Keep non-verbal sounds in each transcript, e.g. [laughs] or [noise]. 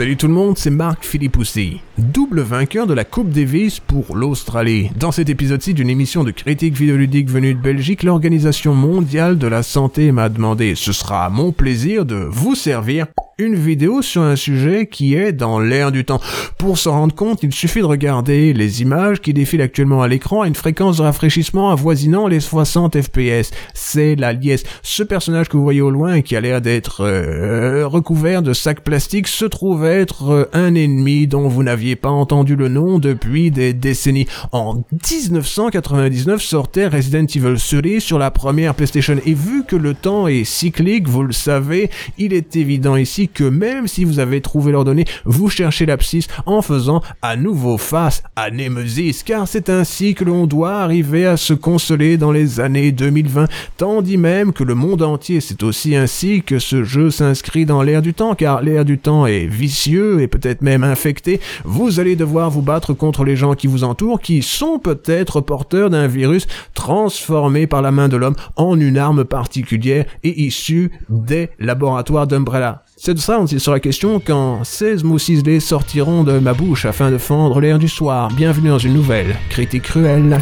Salut tout le monde, c'est Marc Philippoussi, double vainqueur de la Coupe Davis pour l'Australie. Dans cet épisode-ci d'une émission de critique vidéoludique venue de Belgique, l'Organisation mondiale de la santé m'a demandé, ce sera mon plaisir de vous servir une vidéo sur un sujet qui est dans l'air du temps. Pour s'en rendre compte, il suffit de regarder les images qui défilent actuellement à l'écran à une fréquence de rafraîchissement avoisinant les 60 fps. C'est la liesse. Ce personnage que vous voyez au loin et qui a l'air d'être euh, recouvert de sacs plastiques se trouve être euh, un ennemi dont vous n'aviez pas entendu le nom depuis des décennies. En 1999 sortait Resident Evil 3 sur la première PlayStation. Et vu que le temps est cyclique, vous le savez, il est évident ici que même si vous avez trouvé leurs données, vous cherchez l'abscisse en faisant à nouveau face à Nemesis, car c'est ainsi que l'on doit arriver à se consoler dans les années 2020, tandis même que le monde entier, c'est aussi ainsi que ce jeu s'inscrit dans l'ère du temps, car l'ère du temps est vicieux et peut-être même infecté, allez devoir vous battre contre les gens qui vous entourent, qui sont peut-être porteurs d'un virus transformé par la main de l'homme en une arme particulière et issue des laboratoires d'Umbrella. C'est de ça dont il sera question quand 16 mots ciselés sortiront de ma bouche afin de fendre l'air du soir. Bienvenue dans une nouvelle critique cruelle.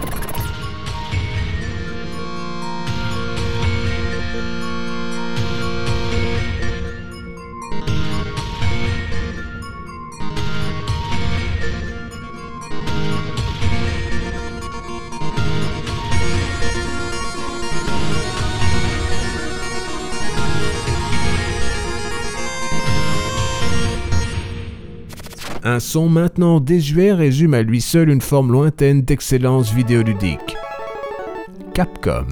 Son maintenant désuet résume à lui seul une forme lointaine d'excellence vidéoludique. Capcom.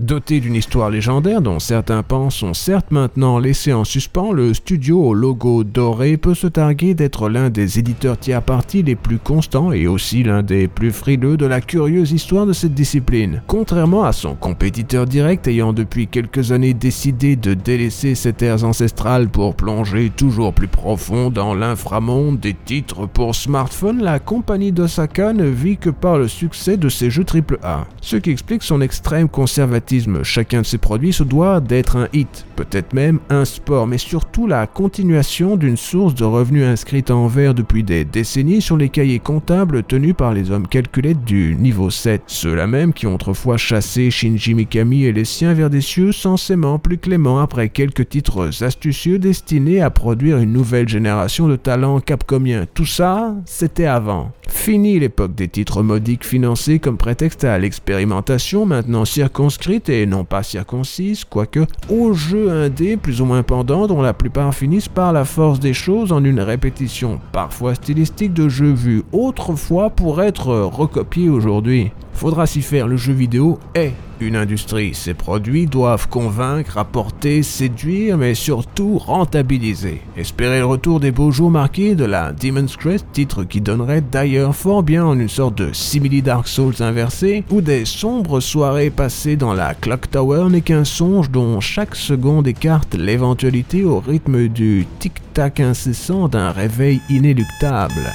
Doté d'une histoire légendaire dont certains pensent sont certes maintenant laissés en suspens, le studio au logo doré peut se targuer d'être l'un des éditeurs tiers partis les plus constants et aussi l'un des plus frileux de la curieuse histoire de cette discipline. Contrairement à son compétiteur direct ayant depuis quelques années décidé de délaisser ses terres ancestrales pour plonger toujours plus profond dans l'inframonde des titres pour smartphone, la compagnie d'Osaka ne vit que par le succès de ses jeux AAA, ce qui explique son extrême conservatisme Chacun de ces produits se doit d'être un hit, peut-être même un sport, mais surtout la continuation d'une source de revenus inscrite en vert depuis des décennies sur les cahiers comptables tenus par les hommes calculettes du niveau 7. Ceux-là même qui ont autrefois chassé Shinji Mikami et les siens vers des cieux censément plus cléments après quelques titres astucieux destinés à produire une nouvelle génération de talents capcomiens. Tout ça, c'était avant. Fini l'époque des titres modiques financés comme prétexte à l'expérimentation, maintenant circonscrite et non pas circoncise, quoique aux jeux indés plus ou moins pendants dont la plupart finissent par la force des choses en une répétition parfois stylistique de jeux vus autrefois pour être recopiés aujourd'hui. Faudra s'y faire, le jeu vidéo est une industrie. Ses produits doivent convaincre, apporter, séduire, mais surtout rentabiliser. Espérer le retour des beaux jours marqués de la Demon's Crest, titre qui donnerait d'ailleurs fort bien en une sorte de simili Dark Souls inversé, ou des sombres soirées passées dans la Clock Tower n'est qu'un songe dont chaque seconde écarte l'éventualité au rythme du tic-tac incessant d'un réveil inéluctable.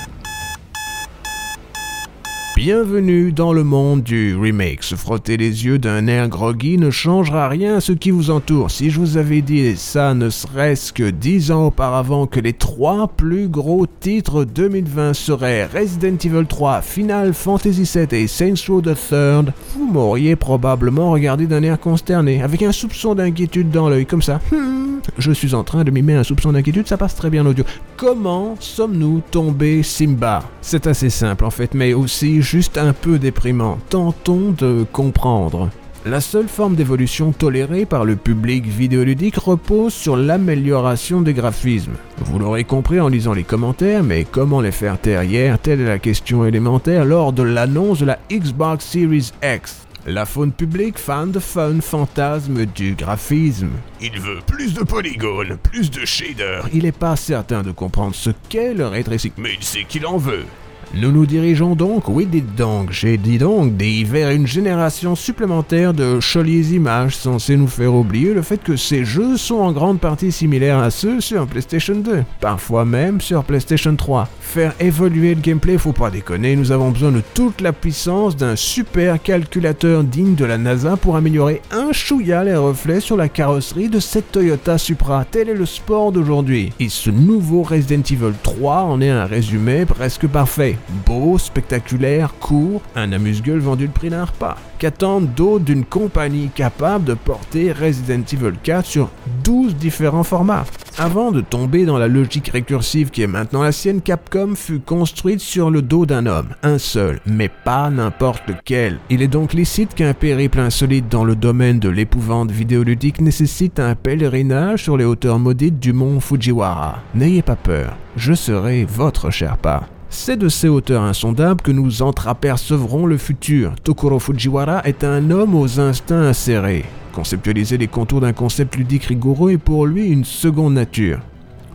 Bienvenue dans le monde du remake. Se frotter les yeux d'un air groggy ne changera rien à ce qui vous entoure. Si je vous avais dit ça ne serait-ce que dix ans auparavant que les trois plus gros titres 2020 seraient Resident Evil 3, Final Fantasy VII et Saints Row the Third, vous m'auriez probablement regardé d'un air consterné, avec un soupçon d'inquiétude dans l'œil, comme ça. Hmm, je suis en train de mimer un soupçon d'inquiétude, ça passe très bien l'audio. Comment sommes-nous tombés Simba? C'est assez simple en fait, mais aussi juste un peu déprimant. Tentons de comprendre. La seule forme d'évolution tolérée par le public vidéoludique repose sur l'amélioration des graphismes. Vous l'aurez compris en lisant les commentaires, mais comment les faire taire hier Telle est la question élémentaire lors de l'annonce de la Xbox Series X. La faune publique, fan de fun, fantasme du graphisme. Il veut plus de polygones, plus de shaders. Il n'est pas certain de comprendre ce qu'est le ray mais il sait qu'il en veut. Nous nous dirigeons donc, oui dites donc, j'ai dit donc, des, vers une génération supplémentaire de jolies images censées nous faire oublier le fait que ces jeux sont en grande partie similaires à ceux sur PlayStation 2, parfois même sur PlayStation 3. Faire évoluer le gameplay, faut pas déconner, nous avons besoin de toute la puissance d'un super calculateur digne de la NASA pour améliorer un chouïa les reflets sur la carrosserie de cette Toyota Supra. Tel est le sport d'aujourd'hui. Et ce nouveau Resident Evil 3 en est un résumé presque parfait. Beau, spectaculaire, court, un amuse-gueule vendu le prix d'un repas. Qu'attendre d'autres d'une compagnie capable de porter Resident Evil 4 sur 12 différents formats? Avant de tomber dans la logique récursive qui est maintenant la sienne, Capcom fut construite sur le dos d'un homme, un seul, mais pas n'importe lequel. Il est donc licite qu'un périple insolite dans le domaine de l'épouvante vidéoludique nécessite un pèlerinage sur les hauteurs maudites du mont Fujiwara. N'ayez pas peur, je serai votre Sherpa. C'est de ces hauteurs insondables que nous entreapercevrons le futur. Tokoro Fujiwara est un homme aux instincts acérés. Conceptualiser les contours d'un concept ludique rigoureux est pour lui une seconde nature.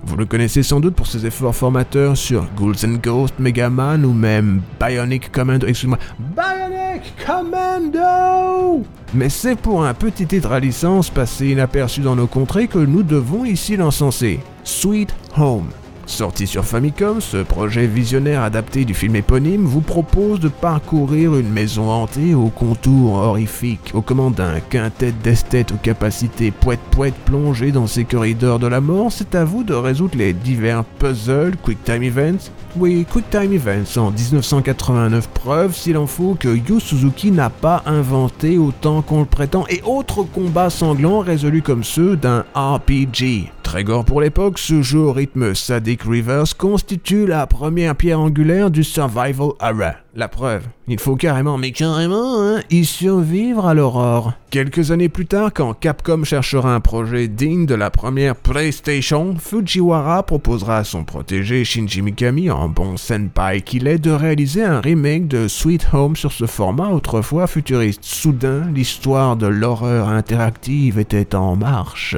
Vous le connaissez sans doute pour ses efforts formateurs sur Ghouls and Ghosts, Mega Man ou même Bionic Commando. Excuse-moi, Bionic Commando Mais c'est pour un petit titre à licence passé inaperçu dans nos contrées que nous devons ici l'encenser. Sweet Home. Sorti sur Famicom, ce projet visionnaire adapté du film éponyme vous propose de parcourir une maison hantée aux contours horrifiques, aux commandes d'un quintet d'esthètes aux capacités poète-poète plongées dans ces corridors de la mort. C'est à vous de résoudre les divers puzzles, quick time events. Oui, quick time events en 1989 preuve, s'il en faut, que Yu Suzuki n'a pas inventé autant qu'on le prétend et autres combats sanglants résolus comme ceux d'un RPG. Très gore pour l'époque, ce jeu au rythme sadique reverse constitue la première pierre angulaire du survival era. La preuve, il faut carrément, mais carrément, hein, y survivre à l'aurore. Quelques années plus tard, quand Capcom cherchera un projet digne de la première PlayStation, Fujiwara proposera à son protégé Shinji Mikami, en bon senpai qu'il est, de réaliser un remake de Sweet Home sur ce format autrefois futuriste. Soudain, l'histoire de l'horreur interactive était en marche.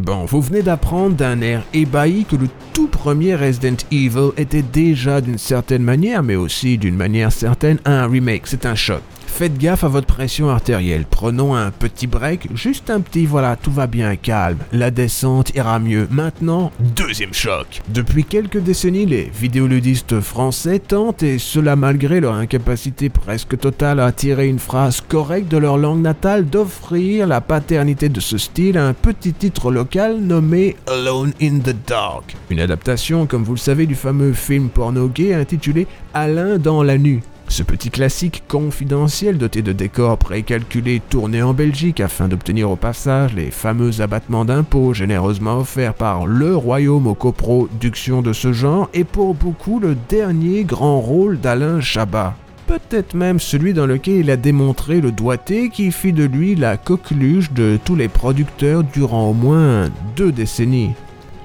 Bon, vous venez d'apprendre d'un air ébahi que le tout premier Resident Evil était déjà d'une certaine manière, mais aussi d'une manière certaine, un remake. C'est un choc. Faites gaffe à votre pression artérielle. Prenons un petit break, juste un petit, voilà, tout va bien, calme. La descente ira mieux. Maintenant, deuxième choc. Depuis quelques décennies, les vidéoludistes français tentent, et cela malgré leur incapacité presque totale à tirer une phrase correcte de leur langue natale, d'offrir la paternité de ce style à un petit titre local nommé Alone in the Dark. Une adaptation, comme vous le savez, du fameux film porno gay intitulé Alain dans la nuit. Ce petit classique confidentiel doté de décors précalculés tourné en Belgique afin d'obtenir au passage les fameux abattements d'impôts généreusement offerts par le royaume aux coproductions de ce genre est pour beaucoup le dernier grand rôle d'Alain Chabat. Peut-être même celui dans lequel il a démontré le doigté qui fit de lui la coqueluche de tous les producteurs durant au moins deux décennies.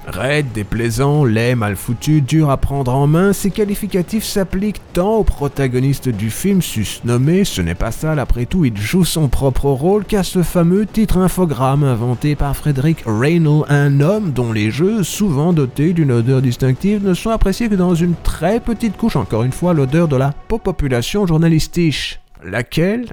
Raide, déplaisant, laid, mal foutu, dur à prendre en main, ces qualificatifs s'appliquent tant au protagoniste du film sus-nommé, ce n'est pas ça, après tout, il joue son propre rôle, qu'à ce fameux titre infogramme inventé par Frederick Reynolds, un homme dont les jeux, souvent dotés d'une odeur distinctive, ne sont appréciés que dans une très petite couche, encore une fois l'odeur de la population journalistique. Laquelle?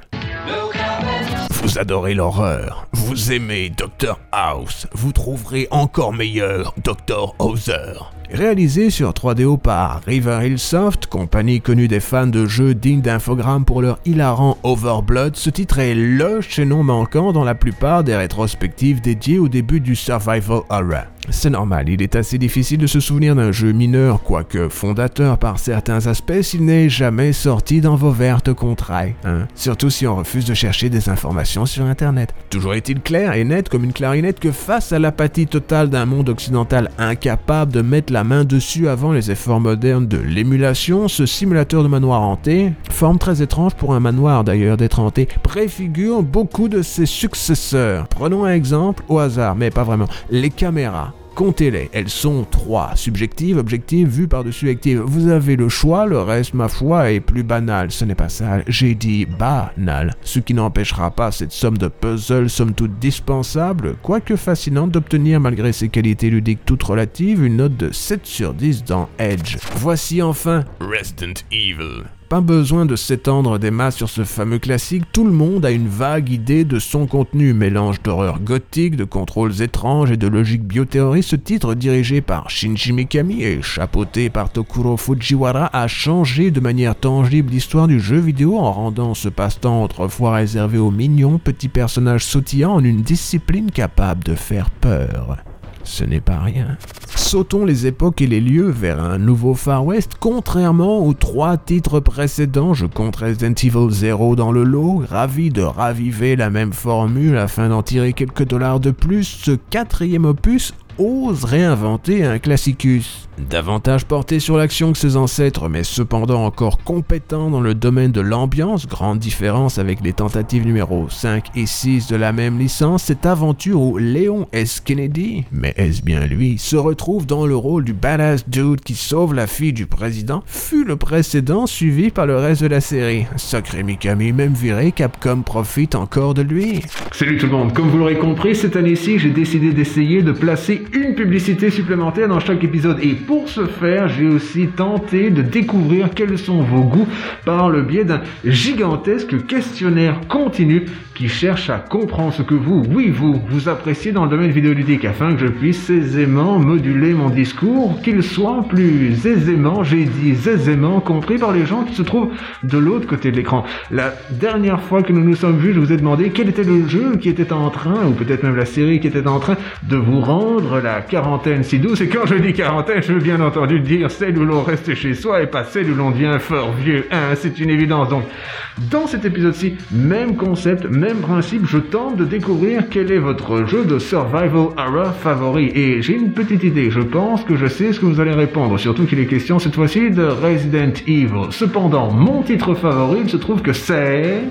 Vous adorez l'horreur, vous aimez Dr House, vous trouverez encore meilleur Dr Hauser. Réalisé sur 3DO par River Soft, compagnie connue des fans de jeux dignes d'infogrammes pour leur hilarant Overblood, ce titre est le chaînon manquant dans la plupart des rétrospectives dédiées au début du Survival Era. C'est normal, il est assez difficile de se souvenir d'un jeu mineur, quoique fondateur par certains aspects, s'il n'est jamais sorti dans vos vertes contrailles, hein? surtout si on refuse de chercher des informations sur Internet. Toujours est-il clair et net comme une clarinette que face à l'apathie totale d'un monde occidental incapable de mettre la main dessus avant les efforts modernes de l'émulation, ce simulateur de manoir hanté, forme très étrange pour un manoir d'ailleurs d'être hanté, préfigure beaucoup de ses successeurs. Prenons un exemple au hasard, mais pas vraiment, les caméras. Comptez-les, elles sont trois, subjectives, objectives, vues par-dessus actives. Vous avez le choix, le reste, ma foi, est plus banal. Ce n'est pas ça, j'ai dit banal. Ce qui n'empêchera pas cette somme de puzzles, somme toute dispensable, quoique fascinante d'obtenir malgré ses qualités ludiques toutes relatives, une note de 7 sur 10 dans Edge. Voici enfin Resident Evil. Pas besoin de s'étendre des masses sur ce fameux classique, tout le monde a une vague idée de son contenu, mélange d'horreur gothique, de contrôles étranges et de logique biothéorie. Ce titre, dirigé par Shinji Mikami et chapeauté par Tokuro Fujiwara, a changé de manière tangible l'histoire du jeu vidéo en rendant ce passe-temps autrefois réservé aux mignons petits personnages sautillants en une discipline capable de faire peur ce n'est pas rien. Sautons les époques et les lieux vers un nouveau Far West, contrairement aux trois titres précédents, je compte Resident Evil 0 dans le lot, ravi de raviver la même formule afin d'en tirer quelques dollars de plus, ce quatrième opus ose réinventer un classicus. Davantage porté sur l'action que ses ancêtres, mais cependant encore compétent dans le domaine de l'ambiance, grande différence avec les tentatives numéro 5 et 6 de la même licence, cette aventure où Léon S. Kennedy, mais est-ce bien lui, se retrouve dans le rôle du badass dude qui sauve la fille du président, fut le précédent suivi par le reste de la série. Sacré Mikami, même viré, Capcom profite encore de lui. Salut tout le monde, comme vous l'aurez compris, cette année-ci, j'ai décidé d'essayer de placer une publicité supplémentaire dans chaque épisode et pour ce faire, j'ai aussi tenté de découvrir quels sont vos goûts par le biais d'un gigantesque questionnaire continu qui cherche à comprendre ce que vous, oui vous, vous appréciez dans le domaine vidéoludique afin que je puisse aisément moduler mon discours, qu'il soit plus aisément, j'ai dit aisément, compris par les gens qui se trouvent de l'autre côté de l'écran. La dernière fois que nous nous sommes vus, je vous ai demandé quel était le jeu qui était en train, ou peut-être même la série qui était en train de vous rendre la quarantaine si douce. Et quand je dis quarantaine, je veux bien entendu dire celle où l'on reste chez soi et pas celle où l'on devient fort vieux. Hein, c'est une évidence. Donc, dans cet épisode-ci, même concept, même principe, je tente de découvrir quel est votre jeu de survival horror favori. Et j'ai une petite idée, je pense que je sais ce que vous allez répondre, surtout qu'il est question cette fois-ci de Resident Evil. Cependant, mon titre favori, il se trouve que c'est...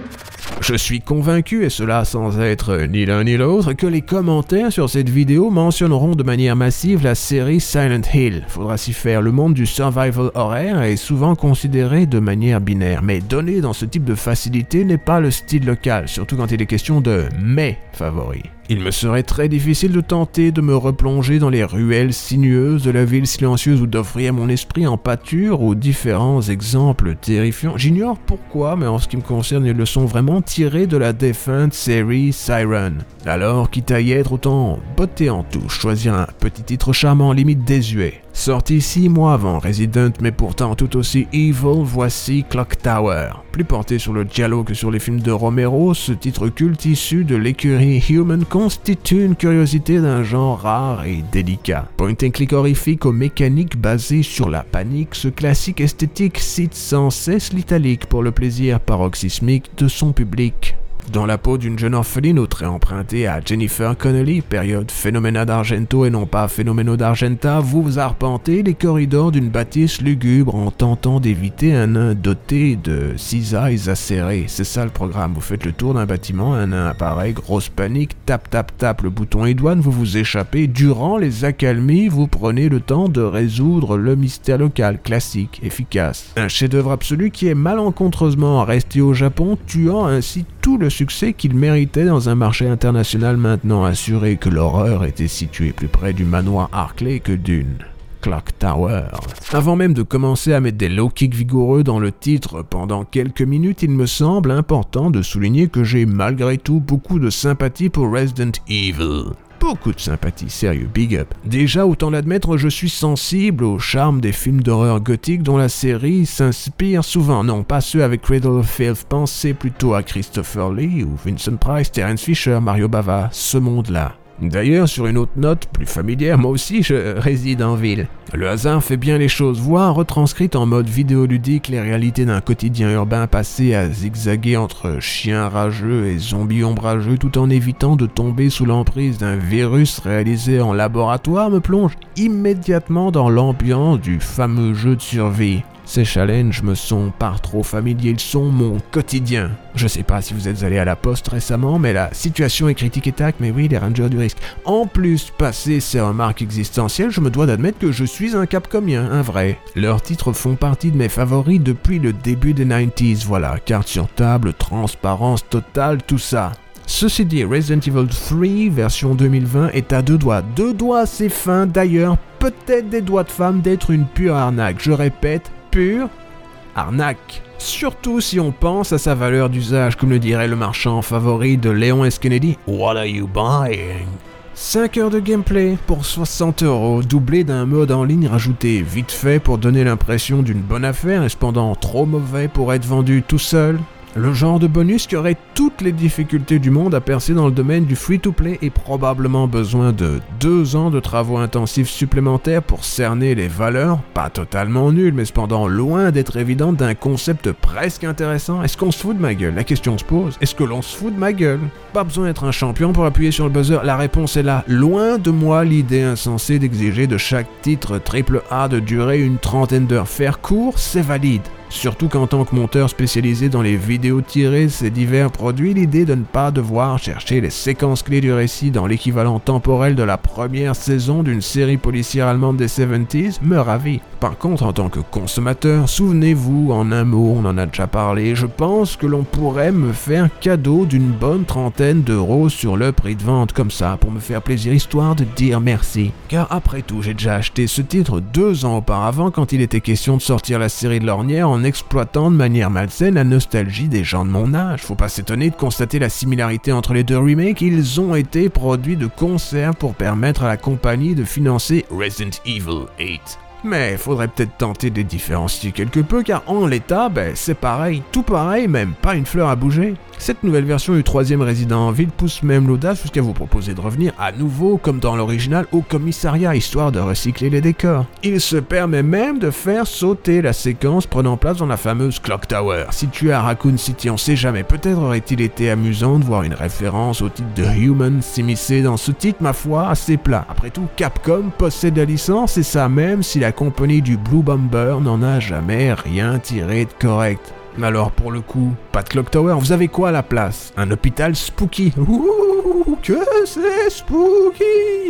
Je suis convaincu, et cela sans être ni l'un ni l'autre, que les commentaires sur cette vidéo mentionneront de manière massive la série Silent Hill. Faudra s'y faire. Le monde du survival horaire est souvent considéré de manière binaire, mais donner dans ce type de facilité n'est pas le style local, surtout quand il est question de mes favoris. Il me serait très difficile de tenter de me replonger dans les ruelles sinueuses de la ville silencieuse ou d'offrir mon esprit en pâture aux différents exemples terrifiants. J'ignore pourquoi, mais en ce qui me concerne, ils le sont vraiment tirés de la défunte série Siren. Alors, quitte à y être, autant botter en touche, choisir un petit titre charmant, limite désuet. Sorti six mois avant Resident, mais pourtant tout aussi evil, voici Clock Tower. Plus porté sur le dialogue que sur les films de Romero, ce titre culte issu de l'écurie Human constitue une curiosité d'un genre rare et délicat. Point and click horrifique aux mécaniques basées sur la panique, ce classique esthétique cite sans cesse l'italique pour le plaisir paroxysmique de son public. Dans la peau d'une jeune orpheline au trait emprunté à Jennifer Connelly, période phénoména d'Argento et non pas phénoméno d'Argenta, vous arpentez les corridors d'une bâtisse lugubre en tentant d'éviter un nain doté de cisailles acérées. C'est ça le programme, vous faites le tour d'un bâtiment, un nain apparaît, grosse panique, tap tap tap le bouton douane, vous vous échappez, durant les accalmies, vous prenez le temps de résoudre le mystère local, classique, efficace. Un chef-d'œuvre absolu qui est malencontreusement resté au Japon, tuant ainsi tout le succès qu'il méritait dans un marché international maintenant assuré que l'horreur était située plus près du manoir Harclay que d'une Clock Tower. Avant même de commencer à mettre des low kicks vigoureux dans le titre pendant quelques minutes, il me semble important de souligner que j'ai malgré tout beaucoup de sympathie pour Resident Evil beaucoup de sympathie, sérieux, big up. Déjà, autant l'admettre, je suis sensible au charme des films d'horreur gothique dont la série s'inspire souvent. Non, pas ceux avec Cradle of Filth, pensez plutôt à Christopher Lee ou Vincent Price, Terence Fisher, Mario Bava, ce monde-là. D'ailleurs, sur une autre note, plus familière, moi aussi je réside en ville. Le hasard fait bien les choses, voir retranscrite en mode vidéoludique les réalités d'un quotidien urbain passé à zigzaguer entre chiens rageux et zombies ombrageux tout en évitant de tomber sous l'emprise d'un virus réalisé en laboratoire me plonge immédiatement dans l'ambiance du fameux jeu de survie. Ces challenges me sont par trop familiers, ils sont mon quotidien. Je sais pas si vous êtes allé à la poste récemment, mais la situation est critique et tac, mais oui, les rangers du risque. En plus, passer ces remarques existentielles, je me dois d'admettre que je suis un capcomien, un vrai. Leurs titres font partie de mes favoris depuis le début des 90s, voilà, carte sur table, transparence totale, tout ça. Ceci dit, Resident Evil 3 version 2020 est à deux doigts. Deux doigts assez fins d'ailleurs, peut-être des doigts de femme d'être une pure arnaque. Je répète, pure arnaque. Surtout si on pense à sa valeur d'usage, comme le dirait le marchand favori de Léon S. Kennedy. What are you buying? 5 heures de gameplay pour 60 euros, doublé d'un mode en ligne rajouté vite fait pour donner l'impression d'une bonne affaire et cependant trop mauvais pour être vendu tout seul. Le genre de bonus qui aurait toutes les difficultés du monde à percer dans le domaine du free-to-play et probablement besoin de deux ans de travaux intensifs supplémentaires pour cerner les valeurs, pas totalement nulles, mais cependant loin d'être évidentes d'un concept presque intéressant. Est-ce qu'on se fout de ma gueule? La question se pose. Est-ce que l'on se fout de ma gueule? Pas besoin d'être un champion pour appuyer sur le buzzer. La réponse est là. Loin de moi l'idée insensée d'exiger de chaque titre triple A de durer une trentaine d'heures. Faire court, c'est valide. Surtout qu'en tant que monteur spécialisé dans les vidéos tirées ces divers produits, l'idée de ne pas devoir chercher les séquences clés du récit dans l'équivalent temporel de la première saison d'une série policière allemande des 70s me ravit. Par contre, en tant que consommateur, souvenez-vous, en un mot, on en a déjà parlé, je pense que l'on pourrait me faire cadeau d'une bonne trentaine d'euros sur le prix de vente comme ça, pour me faire plaisir, histoire de dire merci. Car après tout, j'ai déjà acheté ce titre deux ans auparavant quand il était question de sortir la série de l'ornière en exploitant de manière malsaine la nostalgie des gens de mon âge. Faut pas s'étonner de constater la similarité entre les deux remakes, ils ont été produits de concert pour permettre à la compagnie de financer Resident Evil 8. Mais faudrait peut-être tenter de les différencier quelque peu car en l'état, ben, c'est pareil, tout pareil même, pas une fleur à bouger. Cette nouvelle version du troisième résident en ville pousse même l'audace jusqu'à vous proposer de revenir à nouveau, comme dans l'original, au commissariat, histoire de recycler les décors. Il se permet même de faire sauter la séquence prenant place dans la fameuse Clock Tower. Située à Raccoon City, on sait jamais, peut-être aurait-il été amusant de voir une référence au titre de Human s'immiscer dans ce titre, ma foi, assez plat. Après tout, Capcom possède la licence et ça même si la compagnie du Blue Bomber n'en a jamais rien tiré de correct. Alors pour le coup, pas de Clock Tower, vous avez quoi à la place? Un hôpital spooky?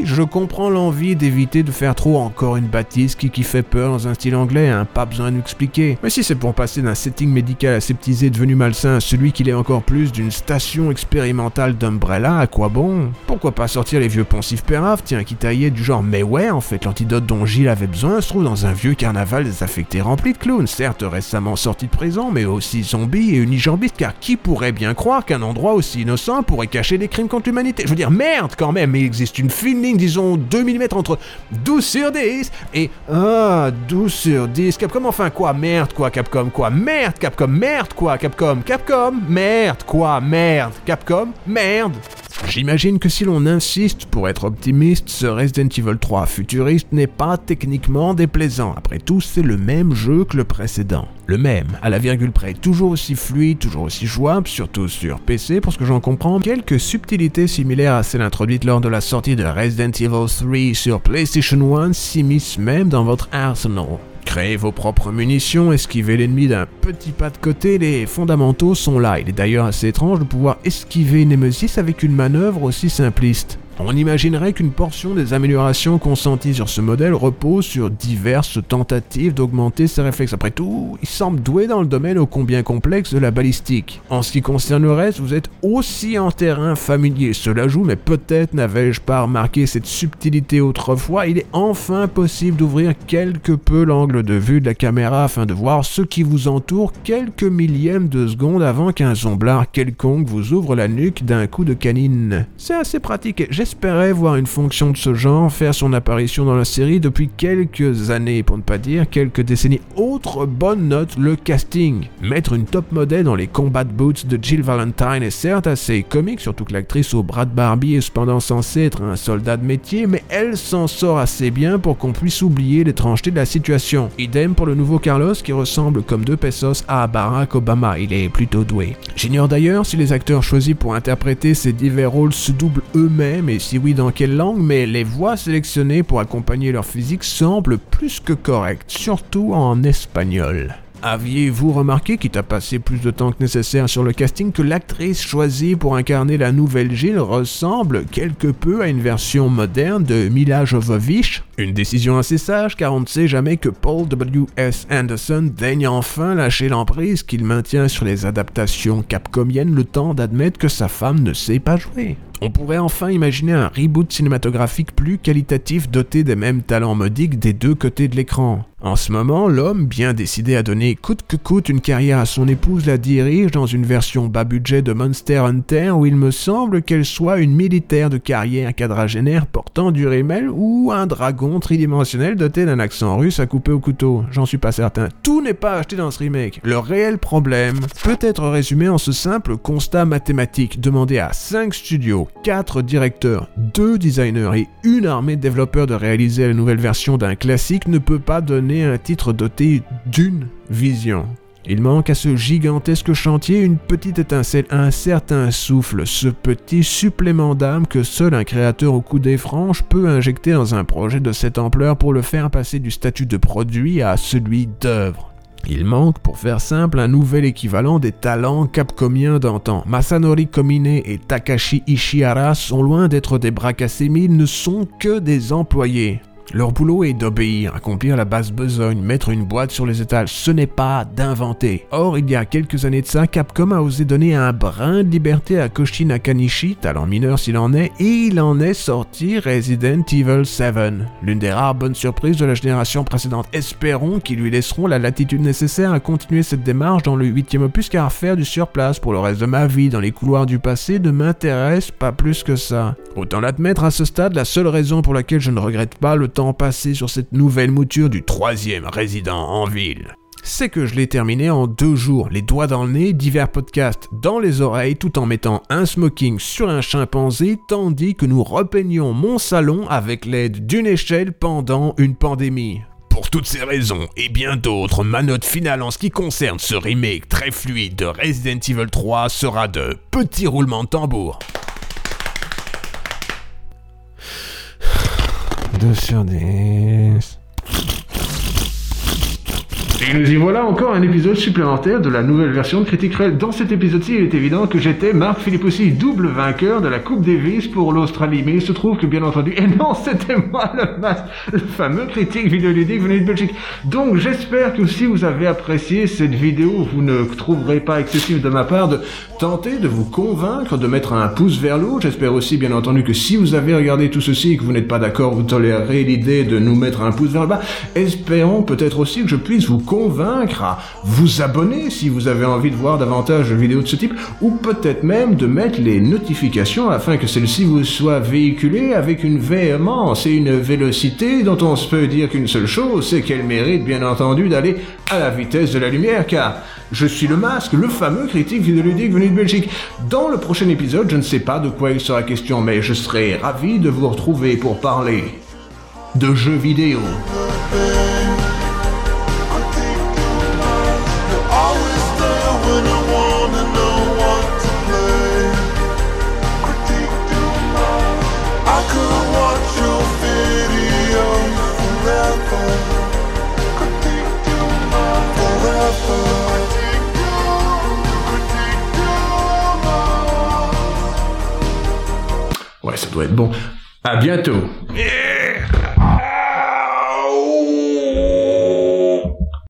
Je comprends l'envie d'éviter de faire trop encore une bâtisse qui, qui fait peur dans un style anglais, hein, pas besoin d'expliquer. Mais si c'est pour passer d'un setting médical aseptisé devenu malsain à celui qu'il est encore plus d'une station expérimentale d'Umbrella, à quoi bon? Pourquoi pas sortir les vieux poncifs péraves, tiens, qui taillaient du genre mais ouais, en fait, l'antidote dont Gilles avait besoin se trouve dans un vieux carnaval désaffecté rempli de clowns, certes récemment sorti de prison, mais aussi zombie et unijambiste, car qui pourrait bien croire qu'un endroit aussi innocent pourrait cacher des crimes contre l'humanité Je veux dire, merde quand même, il existe une fine ligne, disons 2 mm entre 12 sur 10 et ah, 12 sur 10. Capcom, enfin quoi Merde quoi, Capcom quoi Merde, Capcom, merde quoi, Capcom Capcom, merde quoi Merde, Capcom, merde J'imagine que si l'on insiste pour être optimiste, ce Resident Evil 3 futuriste n'est pas techniquement déplaisant. Après tout, c'est le même jeu que le précédent. Le même, à la virgule près, toujours aussi fluide, toujours aussi jouable, surtout sur PC, pour ce que j'en comprends, quelques subtilités similaires à celles introduites lors de la sortie de Resident Evil 3 sur PlayStation 1 s'immiscent même dans votre arsenal. Créez vos propres munitions, esquivez l'ennemi d'un petit pas de côté, les fondamentaux sont là. Il est d'ailleurs assez étrange de pouvoir esquiver Nemesis avec une manœuvre aussi simpliste. On imaginerait qu'une portion des améliorations consenties sur ce modèle repose sur diverses tentatives d'augmenter ses réflexes. Après tout, il semble doué dans le domaine ô combien complexe de la balistique. En ce qui concerne le reste, vous êtes aussi en terrain familier. Cela joue, mais peut-être n'avais-je pas remarqué cette subtilité autrefois. Il est enfin possible d'ouvrir quelque peu l'angle de vue de la caméra afin de voir ce qui vous entoure quelques millièmes de seconde avant qu'un zomblard quelconque vous ouvre la nuque d'un coup de canine. C'est assez pratique j'espérais voir une fonction de ce genre faire son apparition dans la série depuis quelques années, pour ne pas dire quelques décennies. Autre bonne note, le casting. Mettre une top modèle dans les combat boots de Jill Valentine est certes assez comique, surtout que l'actrice au bras de Barbie est cependant censée être un soldat de métier, mais elle s'en sort assez bien pour qu'on puisse oublier l'étrangeté de la situation. Idem pour le nouveau Carlos qui ressemble comme deux pesos à Barack Obama, il est plutôt doué. J'ignore d'ailleurs si les acteurs choisis pour interpréter ces divers rôles se doublent eux-mêmes si oui dans quelle langue, mais les voix sélectionnées pour accompagner leur physique semblent plus que correctes, surtout en espagnol. Aviez-vous remarqué, qu'il t'a passé plus de temps que nécessaire sur le casting, que l'actrice choisie pour incarner la nouvelle Gilles ressemble quelque peu à une version moderne de Mila Jovovich? Une décision assez sage car on ne sait jamais que Paul W.S. Anderson daigne enfin lâcher l'emprise qu'il maintient sur les adaptations capcomiennes le temps d'admettre que sa femme ne sait pas jouer. On pourrait enfin imaginer un reboot cinématographique plus qualitatif doté des mêmes talents modiques des deux côtés de l'écran. En ce moment, l'homme, bien décidé à donner coûte que coûte une carrière à son épouse, la dirige dans une version bas budget de Monster Hunter où il me semble qu'elle soit une militaire de carrière quadragénaire portant du rimel ou un dragon tridimensionnel doté d'un accent russe à couper au couteau. J'en suis pas certain. Tout n'est pas acheté dans ce remake. Le réel problème peut être résumé en ce simple constat mathématique demandé à 5 studios 4 directeurs, 2 designers et une armée de développeurs de réaliser la nouvelle version d'un classique ne peut pas donner un titre doté d'une vision. Il manque à ce gigantesque chantier une petite étincelle, un certain souffle, ce petit supplément d'âme que seul un créateur au des franches peut injecter dans un projet de cette ampleur pour le faire passer du statut de produit à celui d'œuvre. Il manque, pour faire simple, un nouvel équivalent des talents capcomiens d'antan. Masanori Komine et Takashi Ishihara sont loin d'être des bras mais ils ne sont que des employés. Leur boulot est d'obéir, accomplir la basse besogne, mettre une boîte sur les étals, ce n'est pas d'inventer. Or, il y a quelques années de ça, Capcom a osé donner un brin de liberté à Koshi Nakanishi, talent mineur s'il en est, et il en est sorti Resident Evil 7, l'une des rares bonnes surprises de la génération précédente. Espérons qu'ils lui laisseront la latitude nécessaire à continuer cette démarche dans le huitième opus, car faire du surplace pour le reste de ma vie dans les couloirs du passé ne m'intéresse pas plus que ça. Autant l'admettre à ce stade, la seule raison pour laquelle je ne regrette pas le temps passé sur cette nouvelle mouture du troisième résident en ville. C'est que je l'ai terminé en deux jours, les doigts dans le nez, divers podcasts dans les oreilles, tout en mettant un smoking sur un chimpanzé, tandis que nous repeignions mon salon avec l'aide d'une échelle pendant une pandémie. Pour toutes ces raisons et bien d'autres, ma note finale en ce qui concerne ce remake très fluide de Resident Evil 3 sera de petit roulement de tambour. 2 sur 10. Et nous y voilà encore un épisode supplémentaire de la nouvelle version de Critique Réel. Dans cet épisode-ci, il est évident que j'étais Marc Philippe aussi, double vainqueur de la Coupe Davis pour l'Australie. Mais il se trouve que bien entendu, [laughs] et non, c'était moi le masque, le fameux critique vidéoludique venu de Belgique. Donc j'espère que si vous avez apprécié cette vidéo, vous ne trouverez pas excessif de ma part de tenter de vous convaincre de mettre un pouce vers le haut. J'espère aussi bien entendu que si vous avez regardé tout ceci et que vous n'êtes pas d'accord, vous tolérez l'idée de nous mettre un pouce vers le bas. Espérons peut-être aussi que je puisse vous convaincre à vous abonner si vous avez envie de voir davantage de vidéos de ce type, ou peut-être même de mettre les notifications afin que celles-ci vous soient véhiculées avec une véhémence et une vélocité dont on se peut dire qu'une seule chose, c'est qu'elle mérite bien entendu d'aller à la vitesse de la lumière, car je suis le masque, le fameux critique vidéoludique venu de Belgique. Dans le prochain épisode, je ne sais pas de quoi il sera question, mais je serai ravi de vous retrouver pour parler de jeux vidéo. Doit être bon. À bientôt.